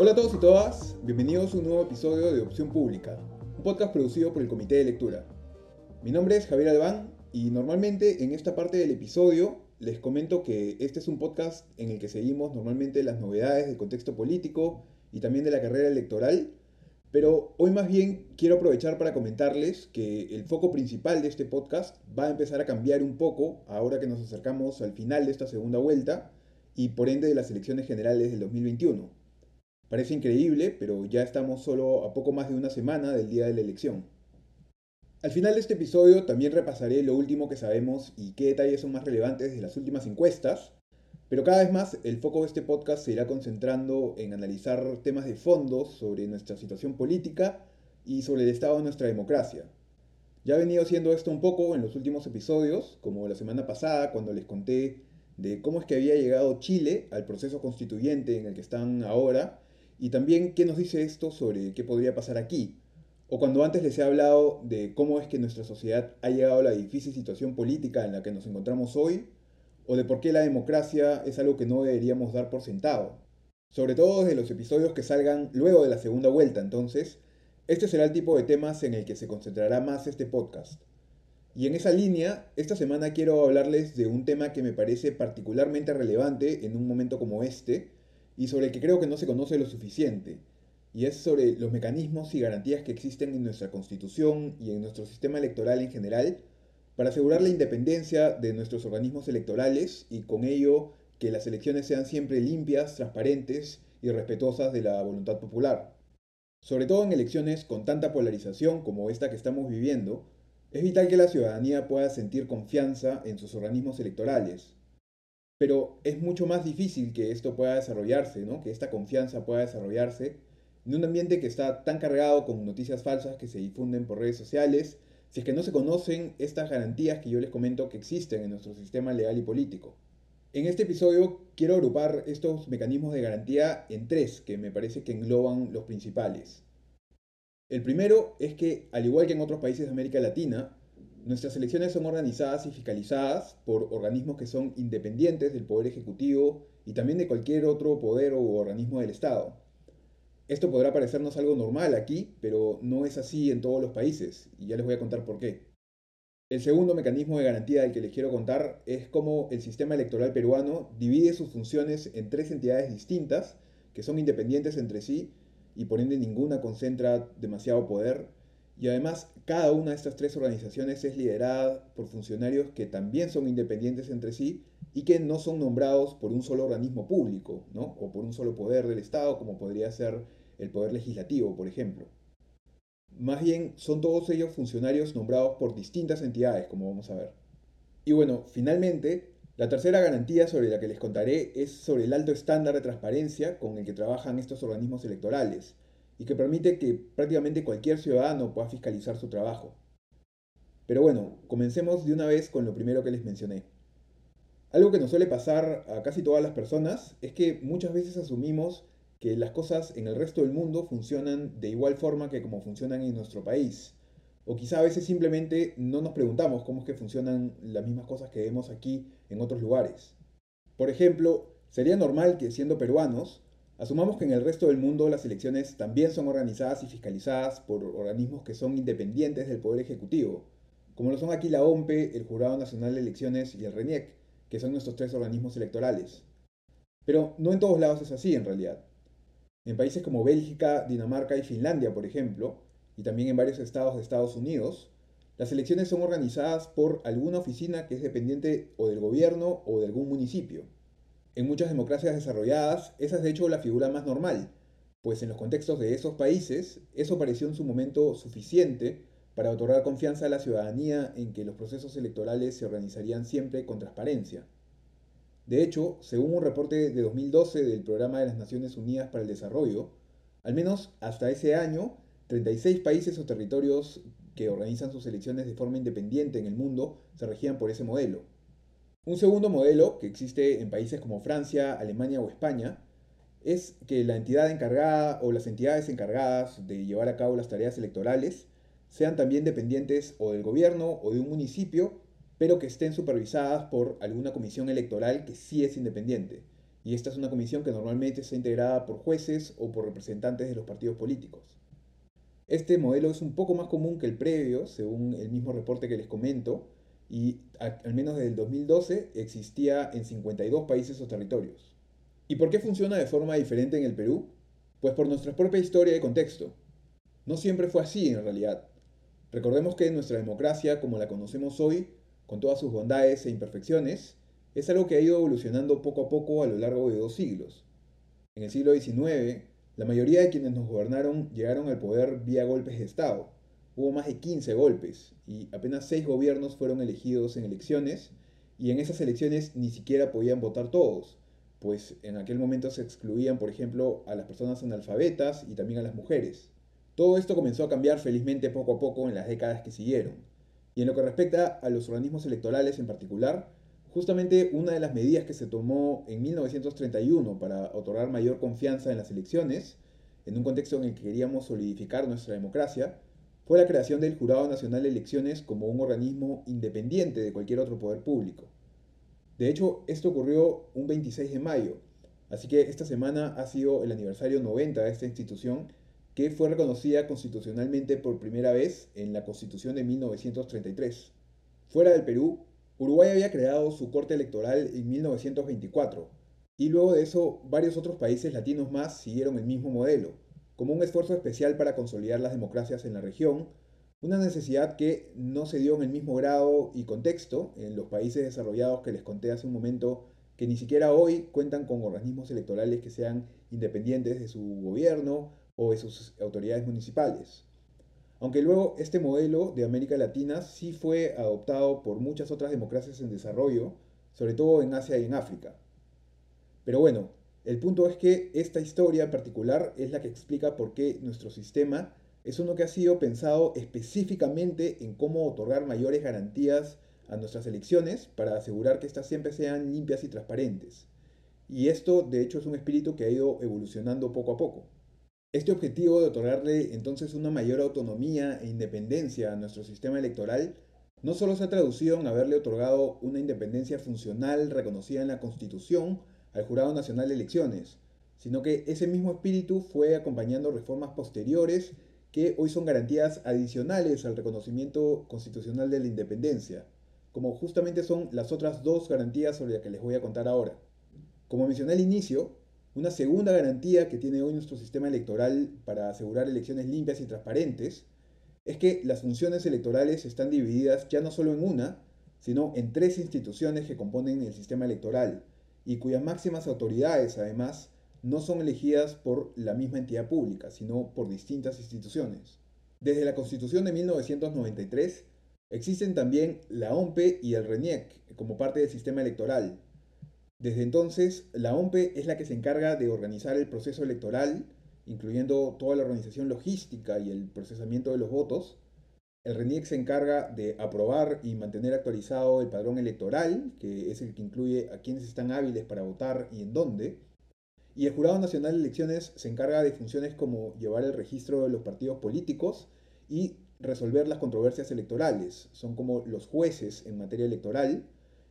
Hola a todos y todas, bienvenidos a un nuevo episodio de Opción Pública, un podcast producido por el Comité de Lectura. Mi nombre es Javier Albán y normalmente en esta parte del episodio les comento que este es un podcast en el que seguimos normalmente las novedades del contexto político y también de la carrera electoral, pero hoy más bien quiero aprovechar para comentarles que el foco principal de este podcast va a empezar a cambiar un poco ahora que nos acercamos al final de esta segunda vuelta y por ende de las elecciones generales del 2021. Parece increíble, pero ya estamos solo a poco más de una semana del día de la elección. Al final de este episodio también repasaré lo último que sabemos y qué detalles son más relevantes de las últimas encuestas, pero cada vez más el foco de este podcast se irá concentrando en analizar temas de fondo sobre nuestra situación política y sobre el estado de nuestra democracia. Ya he venido haciendo esto un poco en los últimos episodios, como la semana pasada cuando les conté de cómo es que había llegado Chile al proceso constituyente en el que están ahora, y también qué nos dice esto sobre qué podría pasar aquí, o cuando antes les he hablado de cómo es que nuestra sociedad ha llegado a la difícil situación política en la que nos encontramos hoy, o de por qué la democracia es algo que no deberíamos dar por sentado. Sobre todo desde los episodios que salgan luego de la segunda vuelta, entonces, este será el tipo de temas en el que se concentrará más este podcast. Y en esa línea, esta semana quiero hablarles de un tema que me parece particularmente relevante en un momento como este, y sobre el que creo que no se conoce lo suficiente, y es sobre los mecanismos y garantías que existen en nuestra constitución y en nuestro sistema electoral en general para asegurar la independencia de nuestros organismos electorales y con ello que las elecciones sean siempre limpias, transparentes y respetuosas de la voluntad popular. Sobre todo en elecciones con tanta polarización como esta que estamos viviendo, es vital que la ciudadanía pueda sentir confianza en sus organismos electorales. Pero es mucho más difícil que esto pueda desarrollarse, ¿no? que esta confianza pueda desarrollarse en un ambiente que está tan cargado con noticias falsas que se difunden por redes sociales, si es que no se conocen estas garantías que yo les comento que existen en nuestro sistema legal y político. En este episodio quiero agrupar estos mecanismos de garantía en tres que me parece que engloban los principales. El primero es que, al igual que en otros países de América Latina, nuestras elecciones son organizadas y fiscalizadas por organismos que son independientes del Poder Ejecutivo y también de cualquier otro poder o organismo del Estado. Esto podrá parecernos algo normal aquí, pero no es así en todos los países, y ya les voy a contar por qué. El segundo mecanismo de garantía del que les quiero contar es cómo el sistema electoral peruano divide sus funciones en tres entidades distintas, que son independientes entre sí, y por ende ninguna concentra demasiado poder, y además cada una de estas tres organizaciones es liderada por funcionarios que también son independientes entre sí y que no son nombrados por un solo organismo público, ¿no? o por un solo poder del Estado, como podría ser el Poder Legislativo, por ejemplo. Más bien son todos ellos funcionarios nombrados por distintas entidades, como vamos a ver. Y bueno, finalmente, la tercera garantía sobre la que les contaré es sobre el alto estándar de transparencia con el que trabajan estos organismos electorales y que permite que prácticamente cualquier ciudadano pueda fiscalizar su trabajo. Pero bueno, comencemos de una vez con lo primero que les mencioné. Algo que nos suele pasar a casi todas las personas es que muchas veces asumimos que las cosas en el resto del mundo funcionan de igual forma que como funcionan en nuestro país. O quizá a veces simplemente no nos preguntamos cómo es que funcionan las mismas cosas que vemos aquí en otros lugares. Por ejemplo, sería normal que siendo peruanos, asumamos que en el resto del mundo las elecciones también son organizadas y fiscalizadas por organismos que son independientes del Poder Ejecutivo, como lo son aquí la OMPE, el Jurado Nacional de Elecciones y el RENIEC, que son nuestros tres organismos electorales. Pero no en todos lados es así en realidad. En países como Bélgica, Dinamarca y Finlandia, por ejemplo, y también en varios estados de Estados Unidos, las elecciones son organizadas por alguna oficina que es dependiente o del gobierno o de algún municipio. En muchas democracias desarrolladas, esa es de hecho la figura más normal, pues en los contextos de esos países, eso pareció en su momento suficiente para otorgar confianza a la ciudadanía en que los procesos electorales se organizarían siempre con transparencia. De hecho, según un reporte de 2012 del Programa de las Naciones Unidas para el Desarrollo, al menos hasta ese año, 36 países o territorios que organizan sus elecciones de forma independiente en el mundo se regían por ese modelo. Un segundo modelo, que existe en países como Francia, Alemania o España, es que la entidad encargada o las entidades encargadas de llevar a cabo las tareas electorales sean también dependientes o del gobierno o de un municipio pero que estén supervisadas por alguna comisión electoral que sí es independiente. y esta es una comisión que normalmente está integrada por jueces o por representantes de los partidos políticos. Este modelo es un poco más común que el previo, según el mismo reporte que les comento, y al menos desde el 2012 existía en 52 países o territorios. ¿Y por qué funciona de forma diferente en el Perú? Pues por nuestra propia historia y contexto. No siempre fue así en realidad. Recordemos que nuestra democracia, como la conocemos hoy, con todas sus bondades e imperfecciones, es algo que ha ido evolucionando poco a poco a lo largo de dos siglos. En el siglo XIX, la mayoría de quienes nos gobernaron llegaron al poder vía golpes de Estado. Hubo más de 15 golpes y apenas 6 gobiernos fueron elegidos en elecciones y en esas elecciones ni siquiera podían votar todos, pues en aquel momento se excluían, por ejemplo, a las personas analfabetas y también a las mujeres. Todo esto comenzó a cambiar felizmente poco a poco en las décadas que siguieron. Y en lo que respecta a los organismos electorales en particular, justamente una de las medidas que se tomó en 1931 para otorgar mayor confianza en las elecciones, en un contexto en el que queríamos solidificar nuestra democracia, fue la creación del Jurado Nacional de Elecciones como un organismo independiente de cualquier otro poder público. De hecho, esto ocurrió un 26 de mayo, así que esta semana ha sido el aniversario 90 de esta institución que fue reconocida constitucionalmente por primera vez en la Constitución de 1933. Fuera del Perú, Uruguay había creado su corte electoral en 1924, y luego de eso varios otros países latinos más siguieron el mismo modelo, como un esfuerzo especial para consolidar las democracias en la región, una necesidad que no se dio en el mismo grado y contexto en los países desarrollados que les conté hace un momento, que ni siquiera hoy cuentan con organismos electorales que sean independientes de su gobierno o de sus autoridades municipales. Aunque luego este modelo de América Latina sí fue adoptado por muchas otras democracias en desarrollo, sobre todo en Asia y en África. Pero bueno, el punto es que esta historia en particular es la que explica por qué nuestro sistema es uno que ha sido pensado específicamente en cómo otorgar mayores garantías a nuestras elecciones para asegurar que éstas siempre sean limpias y transparentes. Y esto de hecho es un espíritu que ha ido evolucionando poco a poco. Este objetivo de otorgarle entonces una mayor autonomía e independencia a nuestro sistema electoral no solo se ha traducido en haberle otorgado una independencia funcional reconocida en la Constitución al Jurado Nacional de Elecciones, sino que ese mismo espíritu fue acompañando reformas posteriores que hoy son garantías adicionales al reconocimiento constitucional de la independencia, como justamente son las otras dos garantías sobre las que les voy a contar ahora. Como mencioné al inicio, una segunda garantía que tiene hoy nuestro sistema electoral para asegurar elecciones limpias y transparentes es que las funciones electorales están divididas ya no solo en una, sino en tres instituciones que componen el sistema electoral y cuyas máximas autoridades además no son elegidas por la misma entidad pública, sino por distintas instituciones. Desde la Constitución de 1993 existen también la OMPE y el RENIEC como parte del sistema electoral, desde entonces, la OMPE es la que se encarga de organizar el proceso electoral, incluyendo toda la organización logística y el procesamiento de los votos. El RENIEC se encarga de aprobar y mantener actualizado el padrón electoral, que es el que incluye a quienes están hábiles para votar y en dónde. Y el Jurado Nacional de Elecciones se encarga de funciones como llevar el registro de los partidos políticos y resolver las controversias electorales. Son como los jueces en materia electoral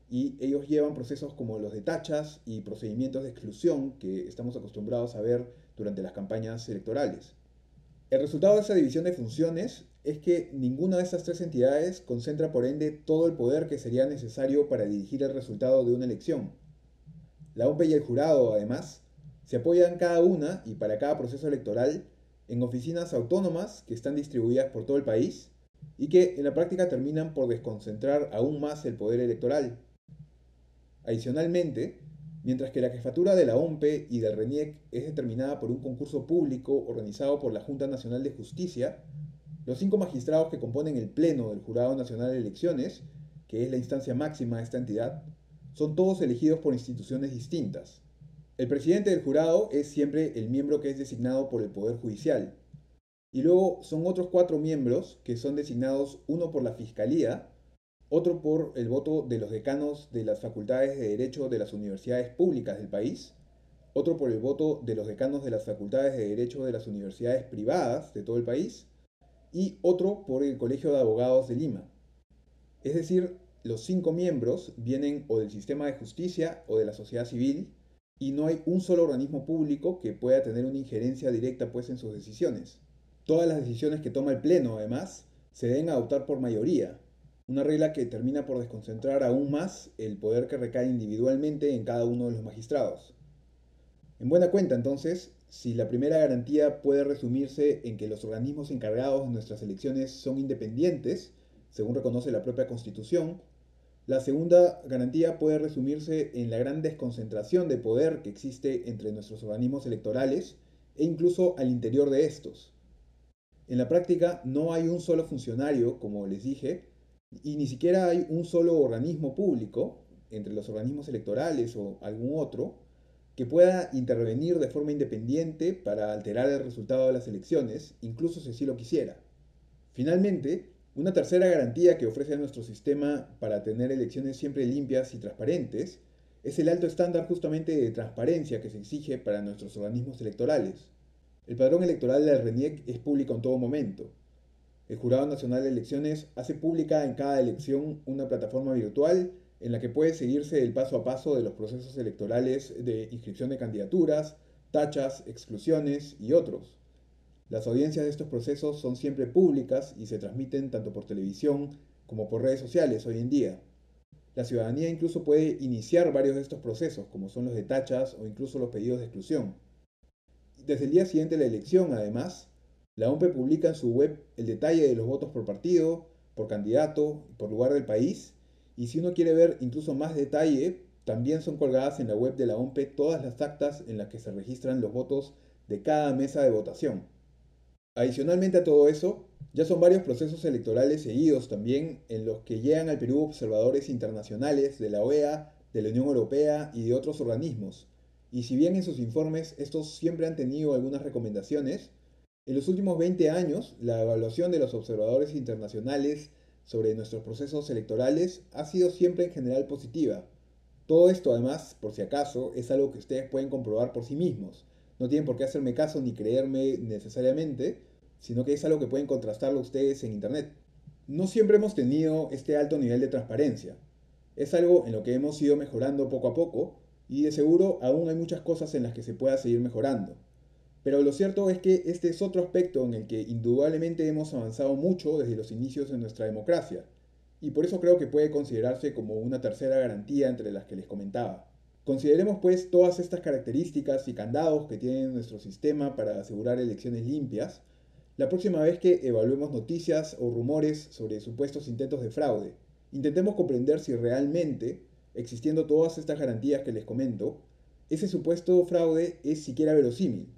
y ellos llevan procesos como los de tachas y procedimientos de exclusión que estamos acostumbrados a ver durante las campañas electorales. El resultado de esa división de funciones es que ninguna de estas tres entidades concentra por ende todo el poder que sería necesario para dirigir el resultado de una elección. La OMP y el jurado, además, se apoyan cada una y para cada proceso electoral en oficinas autónomas que están distribuidas por todo el país y que en la práctica terminan por desconcentrar aún más el poder electoral. Adicionalmente, mientras que la jefatura de la OMPE y del RENIEC es determinada por un concurso público organizado por la Junta Nacional de Justicia, los cinco magistrados que componen el Pleno del Jurado Nacional de Elecciones, que es la instancia máxima de esta entidad, son todos elegidos por instituciones distintas. El presidente del jurado es siempre el miembro que es designado por el Poder Judicial. Y luego son otros cuatro miembros que son designados uno por la Fiscalía, otro por el voto de los decanos de las facultades de Derecho de las universidades públicas del país, otro por el voto de los decanos de las facultades de Derecho de las universidades privadas de todo el país, y otro por el Colegio de Abogados de Lima. Es decir, los cinco miembros vienen o del sistema de justicia o de la sociedad civil, y no hay un solo organismo público que pueda tener una injerencia directa pues en sus decisiones. Todas las decisiones que toma el Pleno, además, se deben adoptar por mayoría, una regla que termina por desconcentrar aún más el poder que recae individualmente en cada uno de los magistrados. En buena cuenta, entonces, si la primera garantía puede resumirse en que los organismos encargados de nuestras elecciones son independientes, según reconoce la propia Constitución, la segunda garantía puede resumirse en la gran desconcentración de poder que existe entre nuestros organismos electorales e incluso al interior de estos. En la práctica no hay un solo funcionario, como les dije, y ni siquiera hay un solo organismo público, entre los organismos electorales o algún otro, que pueda intervenir de forma independiente para alterar el resultado de las elecciones, incluso si así lo quisiera. Finalmente, una tercera garantía que ofrece nuestro sistema para tener elecciones siempre limpias y transparentes es el alto estándar justamente de transparencia que se exige para nuestros organismos electorales. El padrón electoral del RENIEC es público en todo momento, el Jurado Nacional de Elecciones hace pública en cada elección una plataforma virtual en la que puede seguirse el paso a paso de los procesos electorales de inscripción de candidaturas, tachas, exclusiones y otros. Las audiencias de estos procesos son siempre públicas y se transmiten tanto por televisión como por redes sociales hoy en día. La ciudadanía incluso puede iniciar varios de estos procesos, como son los de tachas o incluso los pedidos de exclusión. Desde el día siguiente de la elección, además, la OMPE publica en su web el detalle de los votos por partido, por candidato por lugar del país. Y si uno quiere ver incluso más detalle, también son colgadas en la web de la OMPE todas las actas en las que se registran los votos de cada mesa de votación. Adicionalmente a todo eso, ya son varios procesos electorales seguidos también en los que llegan al Perú observadores internacionales de la OEA, de la Unión Europea y de otros organismos. Y si bien en sus informes estos siempre han tenido algunas recomendaciones, en los últimos 20 años, la evaluación de los observadores internacionales sobre nuestros procesos electorales ha sido siempre en general positiva. Todo esto, además, por si acaso, es algo que ustedes pueden comprobar por sí mismos. No tienen por qué hacerme caso ni creerme necesariamente, sino que es algo que pueden contrastarlo ustedes en Internet. No siempre hemos tenido este alto nivel de transparencia. Es algo en lo que hemos ido mejorando poco a poco y de seguro aún hay muchas cosas en las que se pueda seguir mejorando. Pero lo cierto es que este es otro aspecto en el que indudablemente hemos avanzado mucho desde los inicios de nuestra democracia, y por eso creo que puede considerarse como una tercera garantía entre las que les comentaba. Consideremos pues todas estas características y candados que tiene nuestro sistema para asegurar elecciones limpias la próxima vez que evaluemos noticias o rumores sobre supuestos intentos de fraude. Intentemos comprender si realmente, existiendo todas estas garantías que les comento, ese supuesto fraude es siquiera verosímil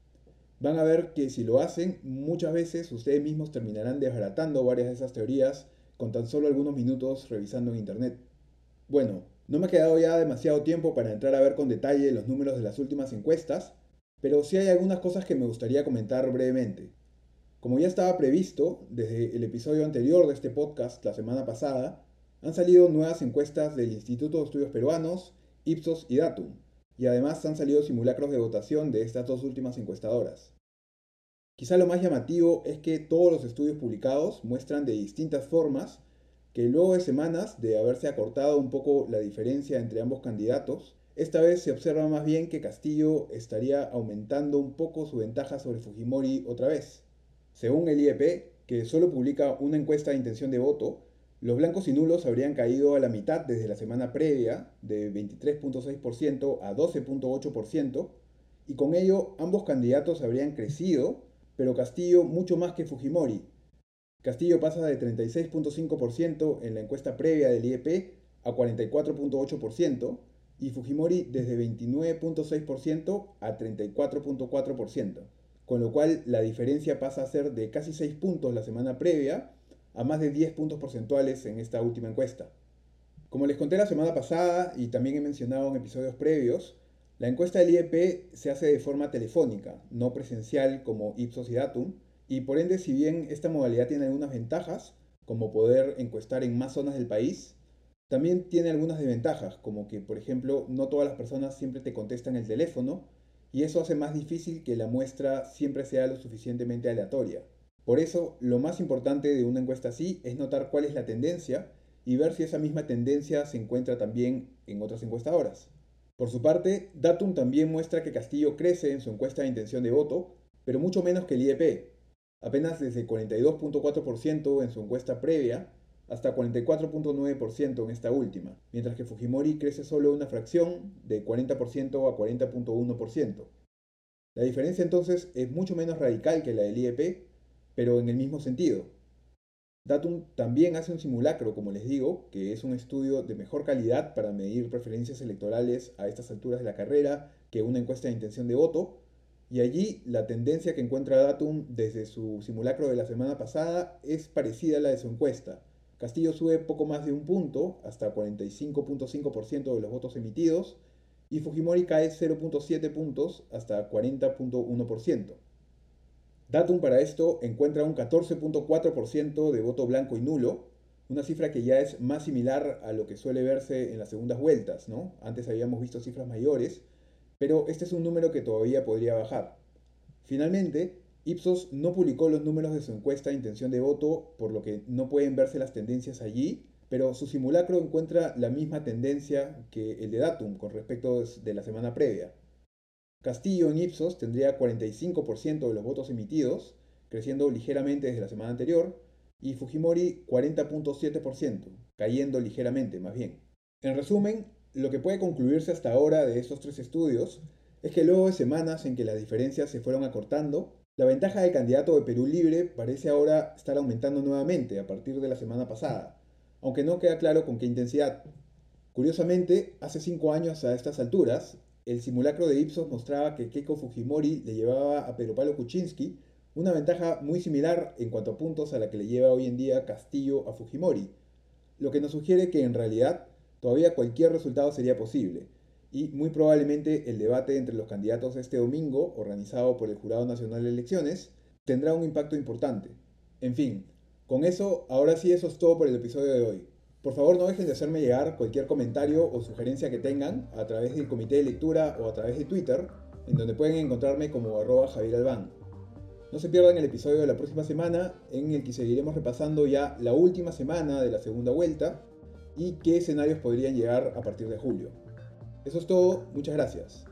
van a ver que si lo hacen, muchas veces ustedes mismos terminarán desbaratando varias de esas teorías con tan solo algunos minutos revisando en Internet. Bueno, no me ha quedado ya demasiado tiempo para entrar a ver con detalle los números de las últimas encuestas, pero sí hay algunas cosas que me gustaría comentar brevemente. Como ya estaba previsto, desde el episodio anterior de este podcast la semana pasada, han salido nuevas encuestas del Instituto de Estudios Peruanos, Ipsos y Datum, y además han salido simulacros de votación de estas dos últimas encuestadoras. Quizá lo más llamativo es que todos los estudios publicados muestran de distintas formas que luego de semanas de haberse acortado un poco la diferencia entre ambos candidatos, esta vez se observa más bien que Castillo estaría aumentando un poco su ventaja sobre Fujimori otra vez. Según el IEP, que solo publica una encuesta de intención de voto, los blancos y nulos habrían caído a la mitad desde la semana previa, de 23.6% a 12.8%, y con ello ambos candidatos habrían crecido, pero Castillo mucho más que Fujimori. Castillo pasa de 36.5% en la encuesta previa del IEP a 44.8%, y Fujimori desde 29.6% a 34.4%, con lo cual la diferencia pasa a ser de casi 6 puntos la semana previa a más de 10 puntos porcentuales en esta última encuesta. Como les conté la semana pasada y también he mencionado en episodios previos, la encuesta del IEP se hace de forma telefónica, no presencial como Ipsos y Datum, y por ende si bien esta modalidad tiene algunas ventajas, como poder encuestar en más zonas del país, también tiene algunas desventajas, como que por ejemplo no todas las personas siempre te contestan el teléfono, y eso hace más difícil que la muestra siempre sea lo suficientemente aleatoria. Por eso, lo más importante de una encuesta así es notar cuál es la tendencia y ver si esa misma tendencia se encuentra también en otras encuestadoras. Por su parte, Datum también muestra que Castillo crece en su encuesta de intención de voto, pero mucho menos que el IEP, apenas desde 42.4% en su encuesta previa hasta 44.9% en esta última, mientras que Fujimori crece solo una fracción de 40% a 40.1%. La diferencia entonces es mucho menos radical que la del IEP, pero en el mismo sentido. Datum también hace un simulacro, como les digo, que es un estudio de mejor calidad para medir preferencias electorales a estas alturas de la carrera que una encuesta de intención de voto, y allí la tendencia que encuentra Datum desde su simulacro de la semana pasada es parecida a la de su encuesta, Castillo sube poco más de un punto, hasta 45.5% de los votos emitidos, y Fujimori cae 0.7 puntos, hasta 40.1%. Datum para esto encuentra un 14.4% de voto blanco y nulo, una cifra que ya es más similar a lo que suele verse en las segundas vueltas, ¿no? Antes habíamos visto cifras mayores, pero este es un número que todavía podría bajar. Finalmente, Ipsos no publicó los números de su encuesta de intención de voto, por lo que no pueden verse las tendencias allí, pero su simulacro encuentra la misma tendencia que el de Datum con respecto de la semana previa. Castillo en Ipsos tendría 45% de los votos emitidos, creciendo ligeramente desde la semana anterior, y Fujimori 40.7%, cayendo ligeramente más bien. En resumen, lo que puede concluirse hasta ahora de estos tres estudios es que luego de semanas en que las diferencias se fueron acortando, la ventaja del candidato de Perú Libre parece ahora estar aumentando nuevamente a partir de la semana pasada, aunque no queda claro con qué intensidad. Curiosamente, hace cinco años a estas alturas, el simulacro de Ipsos mostraba que Keiko Fujimori le llevaba a Pedro Pablo Kuczynski una ventaja muy similar en cuanto a puntos a la que le lleva hoy en día Castillo a Fujimori, lo que nos sugiere que en realidad todavía cualquier resultado sería posible, y muy probablemente el debate entre los candidatos este domingo, organizado por el Jurado Nacional de Elecciones, tendrá un impacto importante. En fin, con eso, ahora sí eso es todo por el episodio de hoy. Por favor no dejen de hacerme llegar cualquier comentario o sugerencia que tengan a través del comité de lectura o a través de Twitter, en donde pueden encontrarme como arroba Javier Albán. No se pierdan el episodio de la próxima semana, en el que seguiremos repasando ya la última semana de la segunda vuelta y qué escenarios podrían llegar a partir de julio. Eso es todo, muchas gracias.